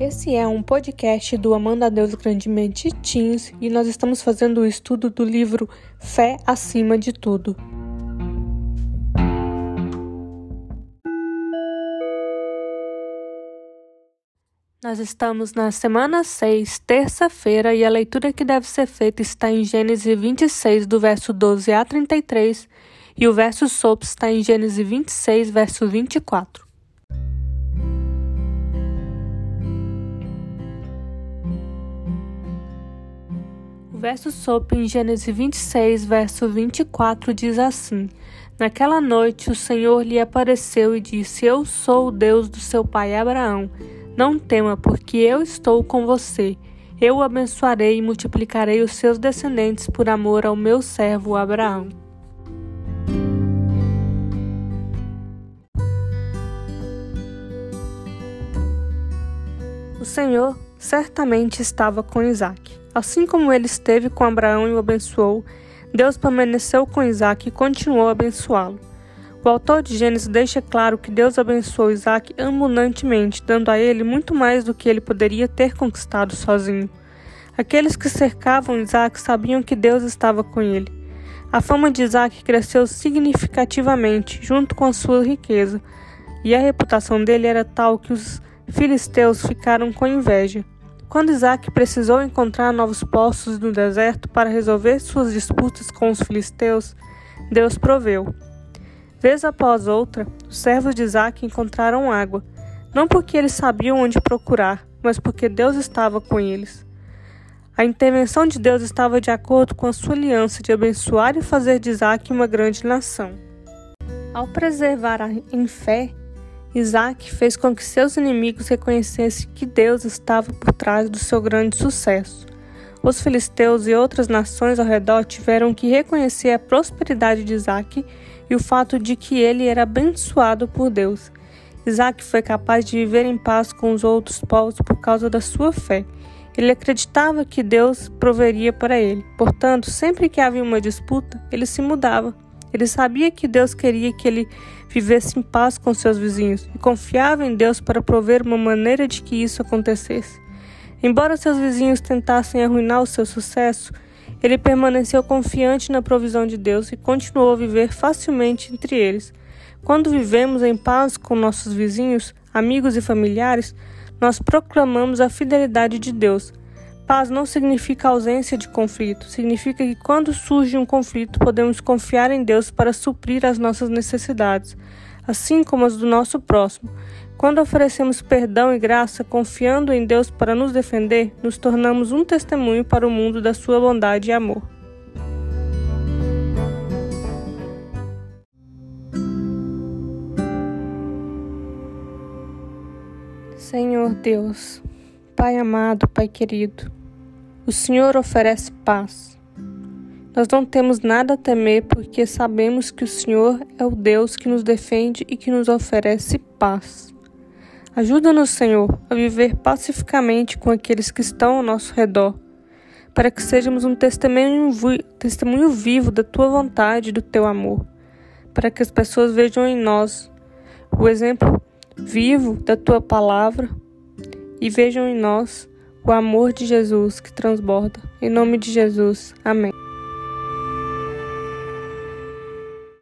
Esse é um podcast do Amanda Deus Grandemente Teens e nós estamos fazendo o estudo do livro Fé Acima de Tudo. Nós estamos na semana 6, terça-feira, e a leitura que deve ser feita está em Gênesis 26, do verso 12 a 33, e o verso sopro está em Gênesis 26, verso 24. O verso sopro em Gênesis 26, verso 24 diz assim: Naquela noite o Senhor lhe apareceu e disse: Eu sou o Deus do seu pai Abraão. Não tema, porque eu estou com você. Eu o abençoarei e multiplicarei os seus descendentes por amor ao meu servo Abraão. O Senhor certamente estava com Isaac. Assim como ele esteve com Abraão e o abençoou, Deus permaneceu com Isaac e continuou a abençoá-lo. O autor de Gênesis deixa claro que Deus abençoou Isaac abundantemente, dando a ele muito mais do que ele poderia ter conquistado sozinho. Aqueles que cercavam Isaac sabiam que Deus estava com ele. A fama de Isaac cresceu significativamente junto com a sua riqueza, e a reputação dele era tal que os filisteus ficaram com inveja. Quando Isaac precisou encontrar novos postos no deserto para resolver suas disputas com os filisteus, Deus proveu. Vez após outra, os servos de Isaac encontraram água, não porque eles sabiam onde procurar, mas porque Deus estava com eles. A intervenção de Deus estava de acordo com a sua aliança de abençoar e fazer de Isaac uma grande nação. Ao preservar em fé, Isaac fez com que seus inimigos reconhecessem que Deus estava por trás do seu grande sucesso. Os filisteus e outras nações ao redor tiveram que reconhecer a prosperidade de Isaac e o fato de que ele era abençoado por Deus. Isaac foi capaz de viver em paz com os outros povos por causa da sua fé. Ele acreditava que Deus proveria para ele. Portanto, sempre que havia uma disputa, ele se mudava. Ele sabia que Deus queria que ele vivesse em paz com seus vizinhos e confiava em Deus para prover uma maneira de que isso acontecesse. Embora seus vizinhos tentassem arruinar o seu sucesso, ele permaneceu confiante na provisão de Deus e continuou a viver facilmente entre eles. Quando vivemos em paz com nossos vizinhos, amigos e familiares, nós proclamamos a fidelidade de Deus. Paz não significa ausência de conflito, significa que quando surge um conflito podemos confiar em Deus para suprir as nossas necessidades, assim como as do nosso próximo. Quando oferecemos perdão e graça, confiando em Deus para nos defender, nos tornamos um testemunho para o mundo da sua bondade e amor. Senhor Deus, Pai amado, Pai querido, o Senhor oferece paz. Nós não temos nada a temer porque sabemos que o Senhor é o Deus que nos defende e que nos oferece paz. Ajuda-nos, Senhor, a viver pacificamente com aqueles que estão ao nosso redor, para que sejamos um testemunho, testemunho vivo da tua vontade e do teu amor, para que as pessoas vejam em nós o exemplo vivo da tua palavra e vejam em nós o amor de Jesus que transborda. Em nome de Jesus. Amém.